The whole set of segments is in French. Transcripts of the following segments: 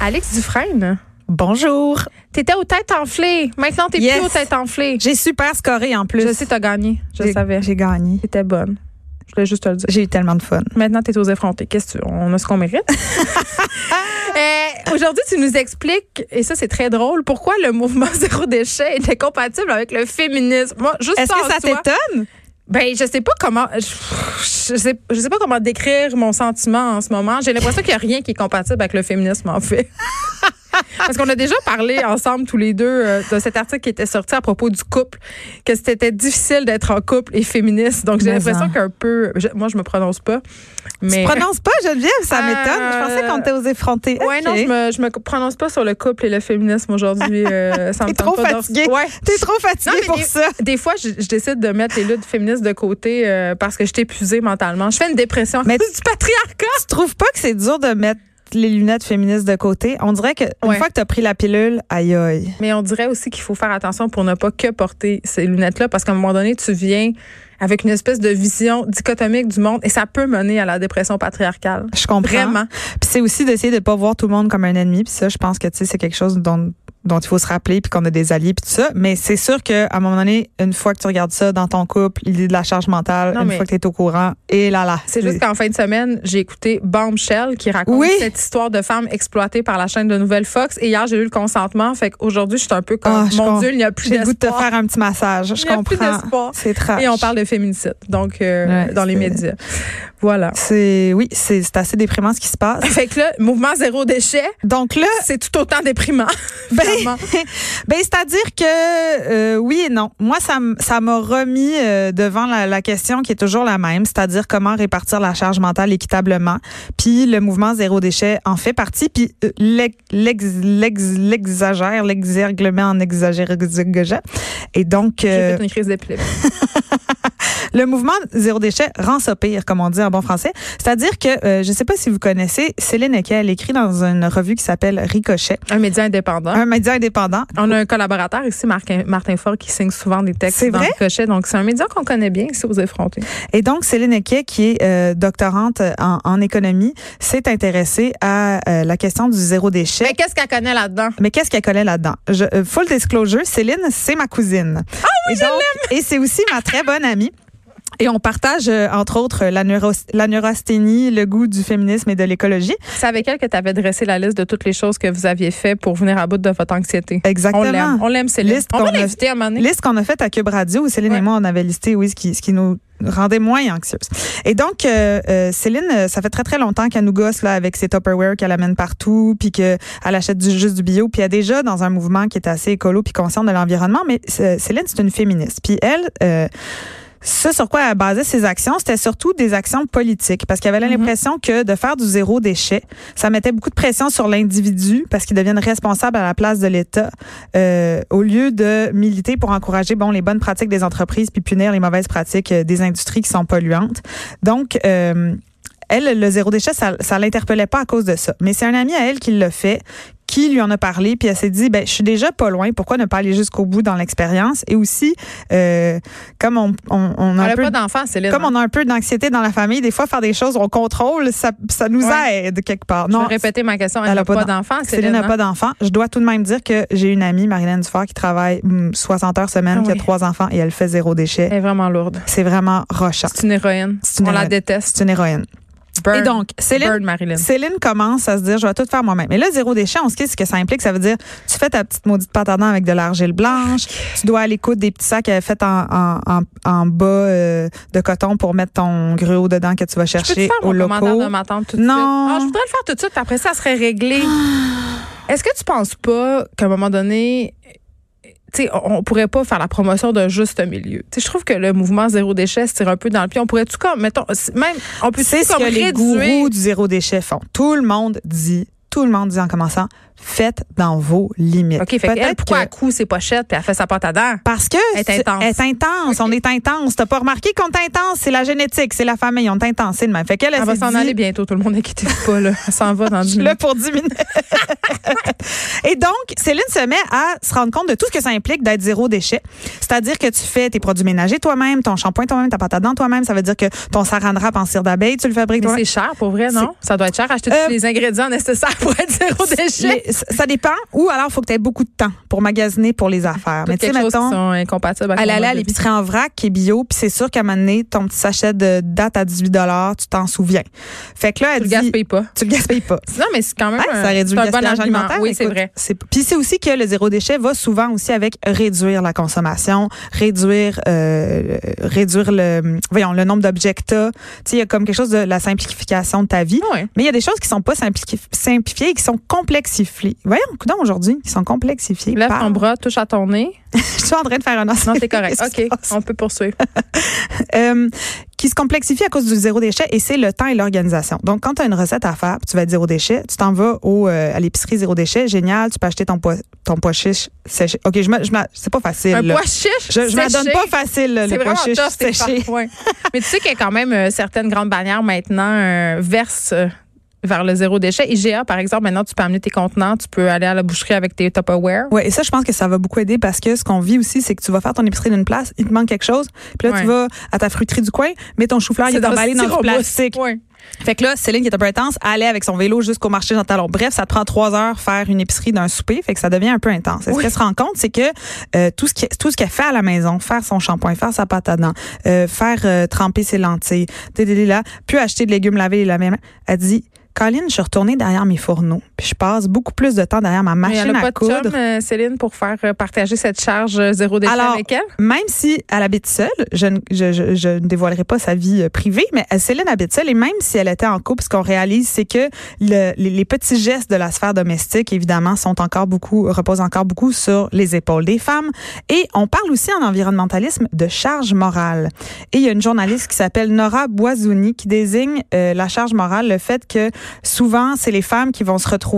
Alex Dufresne, Bonjour. t'étais aux têtes enflées. Maintenant, t'es Yes. plus aux têtes enflées. J'ai super scoré en plus. Je sais, t'as gagné. Je J'ai- savais. J'ai gagné. T'étais bonne. Je voulais juste te le dire. J'ai eu tellement de fun. Maintenant, t'es aux effrontés. Qu'est-ce que tu... On a ce qu'on mérite? Euh, Aujourd'hui, tu nous expliques, et ça, c'est très drôle, pourquoi le mouvement zéro déchet était compatible avec le féminisme. Moi, juste Est-ce que ça t'étonne? Ben, je sais pas comment. Je, sais, je sais pas comment décrire mon sentiment en ce moment. J'ai l'impression qu'il y a rien qui est compatible avec le féminisme, en fait. Parce qu'on a déjà parlé ensemble tous les deux euh, de cet article qui était sorti à propos du couple, que c'était difficile d'être en couple et féministe. Donc j'ai l'impression en. qu'un peu, je- moi je me prononce pas, mais Tu prononces pas, Geneviève? Ça Euh, m'étonne. Je pensais qu'on était aux effrontés. ouais Ok. non, je me, je me prononce pas sur le couple et le féminisme aujourd'hui. euh, ça me T'es tente trop pas fatiguée. Ouais. T'es trop fatiguée Non, pour des- ça. Des fois, je, je décide de mettre les luttes féministes de côté euh, parce que je suis épuisée mentalement. Je fais une dépression Mais- du patriarcat. Tu trouves pas que c'est dur de mettre les lunettes féministes de côté? On dirait que une Ouais. fois que tu as pris la pilule, aïe aïe. Mais on dirait aussi qu'il faut faire attention pour ne pas que porter ces lunettes-là parce qu'à un moment donné, tu viens avec une espèce de vision dichotomique du monde et ça peut mener à la dépression patriarcale. Je comprends. Vraiment. Puis c'est aussi d'essayer de pas voir tout le monde comme un ennemi. Puis ça, je pense que tu sais, c'est quelque chose dont dont il faut se rappeler puis qu'on a des alliés puis tout ça mais c'est sûr que à un moment donné une fois que tu regardes ça dans ton couple l'idée de la charge mentale Non, une fois que tu es au courant et là là C'est juste qu'en fin de semaine, j'ai écouté Bombshell qui raconte Oui. cette histoire de femme exploitée par la chaîne de Nouvelle Fox. Et hier, j'ai eu le consentement. Fait qu'aujourd'hui, je suis un peu comme, Ah, mon. Dieu, il n'y a plus j'ai le goût de te d'espoir. faire un petit massage je Il a comprends d'espoir. c'est Et on parle de féminicide, donc euh, Ouais, dans les médias. Voilà. c'est oui c'est assez déprimant ce qui se passe Fait que là, mouvement zéro déchet, donc là c'est tout autant déprimant. Ben. Ben, c'est-à-dire que euh, oui et non. Moi, ça ça m'a remis euh, devant la, la question qui est toujours la même, c'est-à-dire comment répartir la charge mentale équitablement. Puis le mouvement zéro déchet en fait partie. Puis euh, l'ex- l'ex- l'ex- l'exagère, l'exerglement en exagère. Et donc, J'ai euh, fait une crise d'épilepsie. le mouvement zéro déchet rend ça pire, comme on dit en bon français. C'est-à-dire que, euh, je sais pas si vous connaissez, Céline Eke, elle écrit dans une revue qui s'appelle Ricochet, Un média indépendant. un média indépendant. On a un collaborateur ici, Martin, Martin Fort, qui signe souvent des textes C'est dans vrai? Ricochet. Donc, c'est un média qu'on connaît bien ici aux effrontés. Et donc, Céline Eke, qui est euh, doctorante en, en économie, s'est intéressée à euh, la question du zéro déchet. Mais qu'est-ce qu'elle connaît là-dedans? Mais qu'est-ce qu'elle connaît là-dedans? Euh, full disclosure, Céline, c'est ma cousine. Ah oui, je l'aime! Et c'est aussi ma très bonne amie. Et on partage, euh, entre autres, la, neuro la neurasthénie, le goût du féminisme et de l'écologie. C'est avec elle que tu avais dressé la liste de toutes les choses que vous aviez fait pour venir à bout de votre anxiété. Exactement. On l'aime. Céline. Liste On va qu'on a- l'inviter à un moment donné. Liste qu'on a faite à Cube Radio où Céline Ouais. et moi, on avait listé, oui, ce qui, ce qui nous rendait moins anxieuses. Et donc, euh, euh, Céline, euh, ça fait très, très longtemps qu'elle nous gosse là, avec ses Tupperware qu'elle amène partout, puis qu'elle achète du, juste du bio, puis elle est déjà dans un mouvement qui est assez écolo puis conscient de l'environnement. Mais euh, Céline, c'est une féministe. Puis elle... Ce sur quoi elle basait ses actions, c'était surtout des actions politiques, parce qu'elle avait Mhm. l'impression que de faire du zéro déchet, ça mettait beaucoup de pression sur l'individu, parce qu'il devienne responsable à la place de l'État, euh, au lieu de militer pour encourager bon les bonnes pratiques des entreprises puis punir les mauvaises pratiques euh, des industries qui sont polluantes. Donc euh, elle, le zéro déchet, ça, ça l'interpellait pas à cause de ça. Mais c'est un ami à elle qui l'a fait, qui lui en a parlé, puis elle s'est dit, ben, je suis déjà pas loin, pourquoi ne pas aller jusqu'au bout dans l'expérience? Et aussi, euh, comme on, on, on a un peu pas Céline. comme on a un peu d'anxiété dans la famille, des fois faire des choses au contrôle, ça, ça nous Ouais. aide quelque part. Je Non, vais répéter ma question. Elle n'a pas pas d'en- d'enfant, Céline n'a hein? pas d'enfant. Je dois tout de même dire que j'ai une amie, Marilyn Dufort, qui travaille hum, 60 heures semaine, Ah qui a trois enfants et elle fait zéro déchet. Elle est vraiment lourde. C'est vraiment rochant. C'est une héroïne. Une On la déteste. C'est une héroïne. Burn. Et donc, Céline, Burn. Céline commence à se dire, je vais tout faire moi-même. Mais là, zéro déchet, on se dit ce que ça implique. Ça veut dire, tu fais ta petite maudite pâte à dents avec de l'argile blanche. Tu dois aller coudre des petits sacs euh, faits en, en, en, en bas euh, de coton pour mettre ton gruau dedans que tu vas Je peux chercher au locaux. de ma tante tout de Non. suite? Ah, je voudrais le faire tout de suite, après ça serait réglé. Est-ce que tu penses pas qu'à un moment donné, on on pourrait pas faire la promotion d'un juste milieu. Je trouve que le mouvement zéro déchet se tire un peu dans le pied. On pourrait tout comme, mettons, même, on peut C'est ce comme que les réduire. gourous du zéro déchet font. Tout le monde dit, tout le monde dit en commençant, faites dans vos limites. OK, fait Peut-être pourquoi que- elle coud ses pochettes puis elle fait sa pâte à dents? Parce que Elle est intense. elle est intense. On est intense. T'as pas remarqué qu'on est intense? C'est la génétique, c'est la famille. On est intense. C'est le même. Fait qu'elle, elle Elle va s'en dit- aller bientôt, tout le monde inquiétez pas, là. Elle s'en va dans Je du suis là pour 10 minutes. Et donc, Céline se met à se rendre compte de tout ce que ça implique d'être zéro déchet. C'est-à-dire que tu fais tes produits ménagers toi-même, ton shampoing toi-même, ta pâte à dents toi-même. Ça veut dire que ton saran wrap en cire d'abeille, tu le fabriques toi-même. c'est cher, pour vrai, non? Ça doit être cher, acheter Euh, tous les ingrédients nécessaires pour être zéro déchet. Les- ça dépend. Ou alors, il faut que tu aies beaucoup de temps pour magasiner pour les affaires. Toutes Mais tu sais, mettons, sont incompatibles avec allait à l'épicerie en vrac qui est bio, puis c'est sûr qu'à un moment donné, ton petit sachet de date à 18 tu t'en souviens. Fait que là, elle Tu le dit... gaspilles pas. Tu le gaspilles pas. Non, mais c'est quand même Ouais, un, ça réduit le bon gaspillage alimentaire. Oui, c'est vrai. Puis c'est aussi que le zéro déchet va souvent aussi avec réduire la consommation, réduire euh, réduire le voyons le nombre d'objets que. Tu sais, il y a comme quelque chose de la simplification de ta vie. Ouais. Mais il y a des choses qui sont pas simplifi- simplifiées et qui sont complexifiées. Voyons, coudonc aujourd'hui, qui sont complexifiées. Lève par- ton bras, touche à ton nez. Je suis en train de faire un Non, t'es correct. OK, on peut poursuivre. Euh, qui se complexifie à cause du zéro déchet et c'est le temps et l'organisation. Donc, quand tu as une recette à faire, tu vas être zéro déchet, tu t'en vas au, euh, à l'épicerie zéro déchet, génial, tu peux acheter ton pois, ton pois chiche séché. OK, je me, je me- c'est pas facile. Un là. pois chiche je je me donne pas facile, C'est le pois chiche c'est séché. Mais tu sais qu'il y a quand même euh, certaines grandes bannières maintenant versent vers le zéro déchet. IGA, par exemple, maintenant, tu peux amener tes contenants, tu peux aller à la boucherie avec tes Tupperware. Ouais, et ça, je pense que ça va beaucoup aider parce que ce qu'on vit aussi, c'est que tu vas faire ton épicerie d'une place, il te manque quelque chose, puis là, Ouais. tu vas à ta fruiterie du coin, mais ton chou-fleur, il est emballé dans du plastique. Ouais. Fait que là, Céline, qui est un peu intense, allait avec son vélo jusqu'au marché Jean Talon. Bref, ça te prend trois heures faire une épicerie d'un souper. Fait que ça devient un peu intense. Et ce Oui. qu'elle se rend compte, c'est que euh, tout ce qui- tout ce qu'elle fait à la maison, faire son shampoing, faire sa pâte à dents, euh, faire euh, tremper ses lentilles, là, puis acheter de légumes lavés et lavés, elle dit, Colline, je suis retournée derrière mes fourneaux, puis je passe beaucoup plus de temps derrière ma elle machine n'a à pas de coudre. chum, euh, Céline, pour faire euh, partager cette charge euh, zéro déchet Alors, avec elle? Même si elle habite seule, je, ne- je, je, je ne dévoilerai pas sa vie privée, mais Céline habite seule et même si elle était en couple, ce qu'on réalise, c'est que le- les, les petits gestes de la sphère domestique, évidemment, sont encore beaucoup, reposent encore beaucoup sur les épaules des femmes. Et on parle aussi en environnementalisme de charge morale. Et il y a une journaliste qui s'appelle Nora Boisouni qui désigne euh, la charge morale, le fait que souvent, c'est les femmes qui vont se retrouver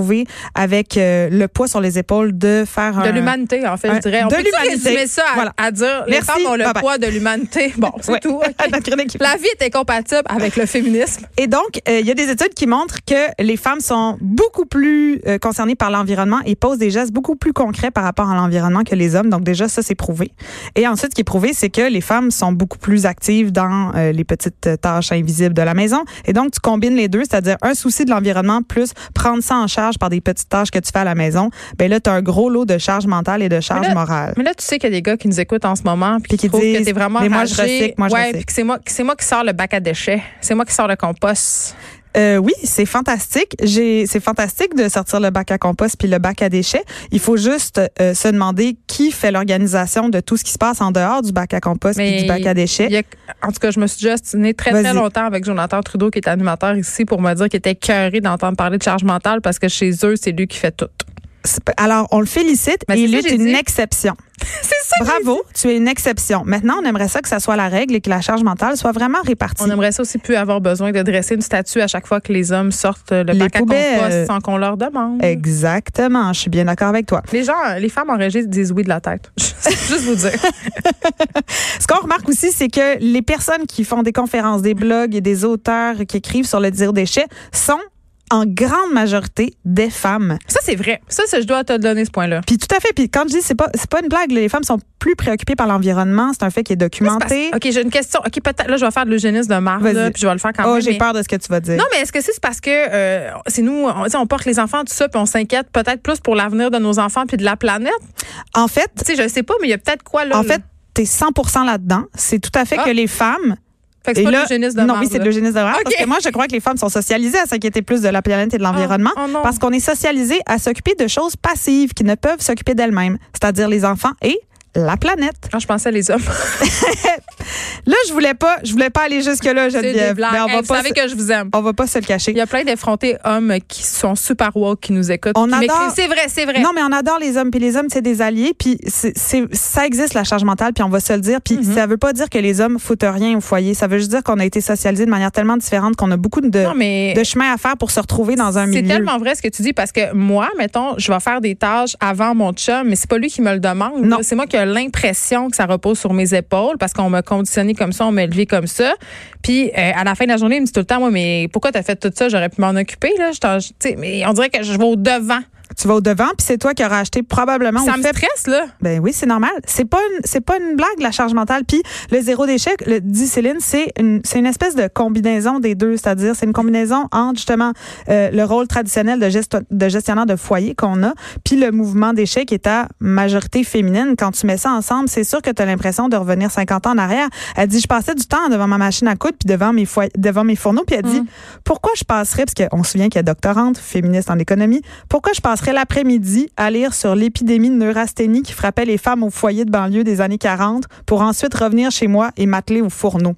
avec euh, le poids sur les épaules de faire De un... l'humanité, en fait, un- je dirais. On de peut l'humanité. résumer ça à, Voilà. à dire les Merci. femmes ont le Bye bye. poids de l'humanité? Bon, c'est Ouais. tout. La vie est incompatible avec le féminisme. Et donc, euh, il y a des études qui montrent que les femmes sont beaucoup plus euh, concernées par l'environnement et posent des gestes beaucoup plus concrets par rapport à l'environnement que les hommes. Donc déjà, ça, c'est prouvé. Et ensuite, ce qui est prouvé, c'est que les femmes sont beaucoup plus actives dans euh, les petites tâches invisibles de la maison. Et donc, tu combines les deux, c'est-à-dire un souci de l'environnement plus prendre ça en charge par des petites tâches que tu fais à la maison. Ben là, tu as un gros lot de charge mentale et de charge là, morale. Mais là, tu sais qu'il y a des gars qui nous écoutent en ce moment puis Puis qui qui trouvent que disent, t'es vraiment Mais moi, je recycle, moi, je ouais, recycle. puis que c'est moi, c'est moi qui sors le bac à déchets. C'est moi qui sors le compost. Euh, oui, c'est fantastique. J'ai, c'est fantastique de sortir le bac à compost puis le bac à déchets. Il faut juste euh, se demander qui fait l'organisation de tout ce qui se passe en dehors du bac à compost puis du bac à déchets. Il y a- en tout cas, je me suis déjà ostinée très, très longtemps avec Jonathan Trudeau, qui est animateur ici, pour me dire qu'il était cœuré d'entendre parler de charge mentale parce que chez eux, c'est lui qui fait tout. Alors, on le félicite Ben, et c'est il est une dit. exception. c'est ça. Bravo, tu es une exception. Maintenant, on aimerait ça que ça soit la règle et que la charge mentale soit vraiment répartie. On aimerait ça aussi plus avoir besoin de dresser une statue à chaque fois que les hommes sortent le Les bac à compost sans qu'on leur demande. Exactement, je suis bien d'accord avec toi. Les gens, les femmes enregistrent disent oui de la tête. Juste vous dire. Ce qu'on remarque aussi, c'est que les personnes qui font des conférences, des blogs et des auteurs qui écrivent sur le zéro déchet sont en grande majorité des femmes. Ça, c'est vrai. Ça, je dois te donner ce point-là. Puis tout à fait. Puis quand je dis c'est pas c'est pas une blague, les femmes sont plus préoccupées par l'environnement. C'est un fait qui est documenté. OK, j'ai une question. OK, peut-être, là, je vais faire de l'eugénisme de là, puis je vais le faire quand Oh, même. j'ai mais- peur de ce que tu vas dire. Non, mais est-ce que c'est parce que euh, c'est nous, on, on porte les enfants, tout ça, puis on s'inquiète peut-être plus pour l'avenir de nos enfants puis de la planète? En fait, Tu sais, je sais pas, mais il y a peut-être quoi là? en là? fait, t'es 100% là-dedans. C'est tout à fait Ah. que les femmes Fait que c'est pas là, de non, oui, c'est de l'eugénisme de race. OK. Parce que moi, je crois que les femmes sont socialisées à s'inquiéter plus de la planète et de l'environnement. Oh, oh parce qu'on est socialisé à s'occuper de choses passives qui ne peuvent s'occuper d'elles-mêmes, c'est-à-dire les enfants et la planète. Quand je pensais à les hommes. Là, je voulais pas, je voulais pas aller jusque là, c'est Geneviève. Mais on Hey, va vous pas, savez se, que je vous aime. on va pas se le cacher. Il y a plein d'effrontés hommes qui sont super woke, qui nous écoutent. On adore- C'est vrai, c'est vrai. Non, mais on adore les hommes, puis les hommes, c'est des alliés, puis c'est, c'est- ça existe la charge mentale, puis on va se le dire, puis Mhm. ça veut pas dire que les hommes foutent rien au foyer. Ça veut juste dire qu'on a été socialisés de manière tellement différente qu'on a beaucoup de, Non, mais de chemin à faire pour se retrouver dans un c'est milieu. tellement vrai ce que tu dis parce que moi, mettons, je vais faire des tâches avant mon chum, mais c'est pas lui qui me le demande. Non. C'est moi qui l'impression que ça repose sur mes épaules parce qu'on m'a conditionné comme ça, on m'a élevé comme ça. Puis euh, à la fin de la journée, il me dit tout le temps, moi, mais pourquoi t'as fait tout ça? J'aurais pu m'en occuper là. Je mais on dirait que je vais au devant Tu vas au devant, puis c'est toi qui auras acheté probablement. Ça me fait- stresse, là. Ben oui, c'est normal. C'est pas une, c'est pas une blague la charge mentale. Puis le zéro déchet, le dit Céline, c'est une, c'est une espèce de combinaison des deux, c'est-à-dire c'est une combinaison entre justement euh, le rôle traditionnel de, de gestionnaire de foyer qu'on a, puis le mouvement d'échec qui est à majorité féminine. Quand tu mets ça ensemble, c'est sûr que tu as l'impression de revenir 50 ans en arrière. Elle dit, je passais du temps devant ma machine à coudre puis devant mes foy- devant mes fourneaux, puis elle dit, pourquoi je passerais, parce qu'on se souvient qu'elle est doctorante, féministe en économie, pourquoi je passerais l'après-midi à lire sur l'épidémie de neurasthénie qui frappait les femmes au foyer de banlieue des années 40 pour ensuite revenir chez moi et m'atteler au fourneau?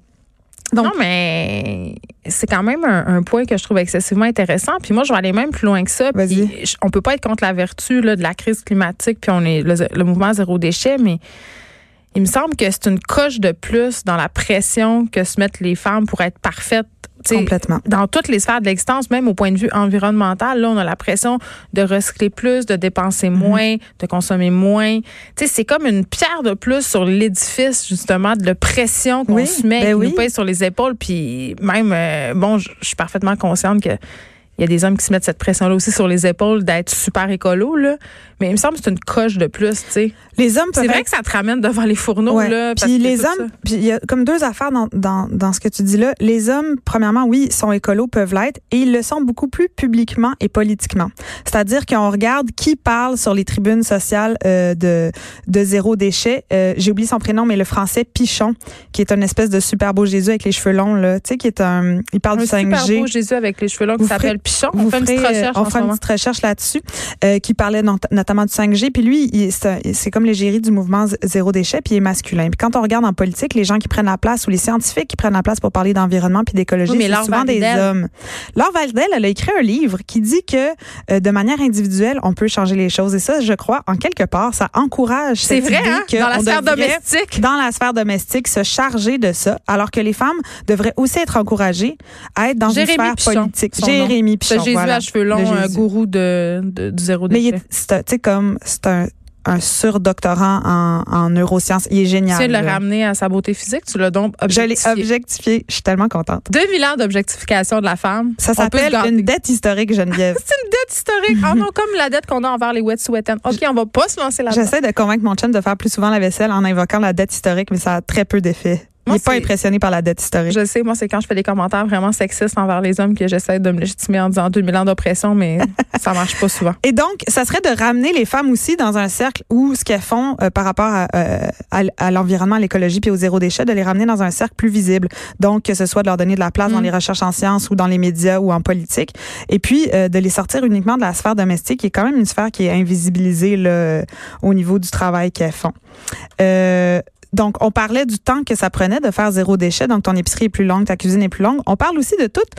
Donc- non, mais c'est quand même un, un point que je trouve excessivement intéressant. Puis moi, je vais aller même plus loin que ça. Puis je- on peut pas être contre la vertu là, de la crise climatique, puis on est le, le mouvement zéro déchet, mais il me semble que c'est une coche de plus dans la pression que se mettent les femmes pour être parfaites. Complètement. dans toutes les sphères de l'existence, même au point de vue environnemental, là, on a la pression de recycler plus, de dépenser Mhm. moins, de consommer moins. C'est comme une pierre de plus sur l'édifice, justement, de pression qu'on Oui, se met, ben qui oui. nous pèse sur les épaules. Puis même, euh, bon, je suis parfaitement consciente que il y a des hommes qui se mettent cette pression-là aussi sur les épaules d'être super écolo, là. Mais il me semble que c'est une coche de plus, tu sais. Les hommes C'est vrai être- que ça te ramène devant les fourneaux, Ouais. là. Puis les hommes, puis il y a comme deux affaires dans, dans, dans ce que tu dis là. Les hommes, premièrement, oui, sont écolos, peuvent l'être, et ils le sont beaucoup plus publiquement et politiquement. C'est-à-dire qu'on regarde qui parle sur les tribunes sociales euh, de, de zéro déchet. Euh, J'ai oublié son prénom, mais le français Pichon, qui est une espèce de super beau Jésus avec les cheveux longs, là, tu sais, qui est un, il parle Un du super 5G. beau Jésus avec les cheveux longs qui s'appelle Pichon. Vous On fait une petite recherche euh, en on fera une petite recherche là-dessus, euh, qui parlait not- notamment du 5G. Puis lui, c'est comme l'égérie du mouvement zéro déchet, puis il est masculin. Puis quand on regarde en politique, les gens qui prennent la place ou les scientifiques qui prennent la place pour parler d'environnement puis d'écologie, Oui, c'est souvent des hommes. Laure Valdel, elle a écrit un livre qui dit que euh, de manière individuelle, on peut changer les choses. Et ça, je crois, en quelque part, ça encourage cette vrai, idée hein? que Dans la sphère domestique. dans la sphère domestique, se charger de ça, alors que les femmes devraient aussi être encouragées à être dans Jérémy une sphère Pichon, politique. Jérémy C'est Pichon, Jésus à cheveux longs, un gourou de, de- du zéro Mais déchet. un- tu sais, comme, c'est un, un surdoctorant en, en neurosciences. Il est Tu génial. le là. ramener à sa beauté physique, tu l'as donc Je l'ai objectifié. objectifié. Je suis tellement contente. 2000 ans d'objectification de la femme. Ça s'appelle une dette historique, Geneviève. C'est une dette historique. Ah non, comme la dette qu'on a envers les wet sweaters. OK, on va pas se lancer là-dedans. J'essaie de convaincre mon chum de faire plus souvent la vaisselle en invoquant la dette historique, mais ça a très peu d'effet. Il Moi, n'est pas impressionné par la dette historique. Je sais, moi, c'est quand je fais des commentaires vraiment sexistes envers les hommes que j'essaie de me légitimer en disant 2000 ans d'oppression, mais ça marche pas souvent. Et donc, ça serait de ramener les femmes aussi dans un cercle où ce qu'elles font euh, par rapport à, euh, à, à l'environnement, à l'écologie puis au zéro déchet, de les ramener dans un cercle plus visible. Donc, que ce soit de leur donner de la place dans Mm. les recherches en sciences ou dans les médias ou en politique. Et puis, euh, de les sortir uniquement de la sphère domestique, qui est quand même une sphère qui est invisibilisée là, au niveau du travail qu'elles font. Euh, donc, on parlait du temps que ça prenait de faire zéro déchet. Donc, ton épicerie est plus longue, ta cuisine est plus longue. On parle aussi de toute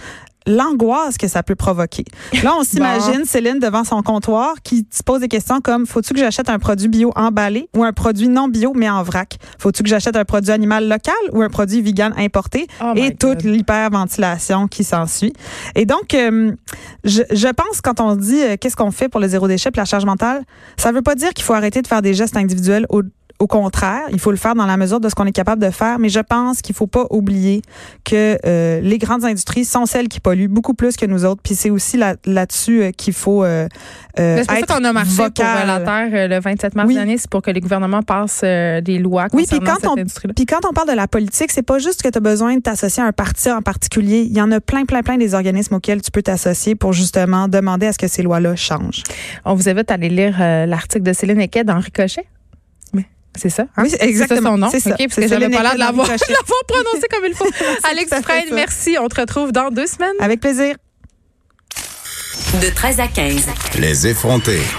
l'angoisse que ça peut provoquer. Là, on s'imagine Céline devant son comptoir qui se pose des questions comme faut-tu que j'achète un produit bio emballé ou un produit non bio mais en vrac? Faut-tu que j'achète un produit animal local ou un produit vegan importé? Oh Et toute l'hyperventilation qui s'ensuit. Et donc, euh, je, je pense quand on dit euh, qu'est-ce qu'on fait pour le zéro déchet, puis la charge mentale, ça veut pas dire qu'il faut arrêter de faire des gestes individuels au au contraire, il faut le faire dans la mesure de ce qu'on est capable de faire, mais je pense qu'il faut pas oublier que euh, les grandes industries sont celles qui polluent beaucoup plus que nous autres, puis c'est aussi là- là-dessus euh, qu'il faut euh, euh, Mais C'est pour ça être qu'on a marché pour la Terre le 27 mars Oui. dernier. C'est pour que les gouvernements passent des lois Oui, puis concernant quand cette on- industrie-là. Puis quand on parle de la politique, c'est pas juste que tu as besoin de t'associer à un parti en particulier. Il y en a plein, plein, plein des organismes auxquels tu peux t'associer pour justement demander à ce que ces lois-là changent. On vous invite à aller lire l'article de Céline Equet dans Ricochet. C'est ça? hein? Oui, c'est exactement. C'est ça son nom? C'est ça. OK, parce que j'avais pas l'air de l'avoir prononcé comme il faut. Alex ça. merci. On te retrouve dans deux semaines. Avec plaisir. De 13 à 15. Les effrontés.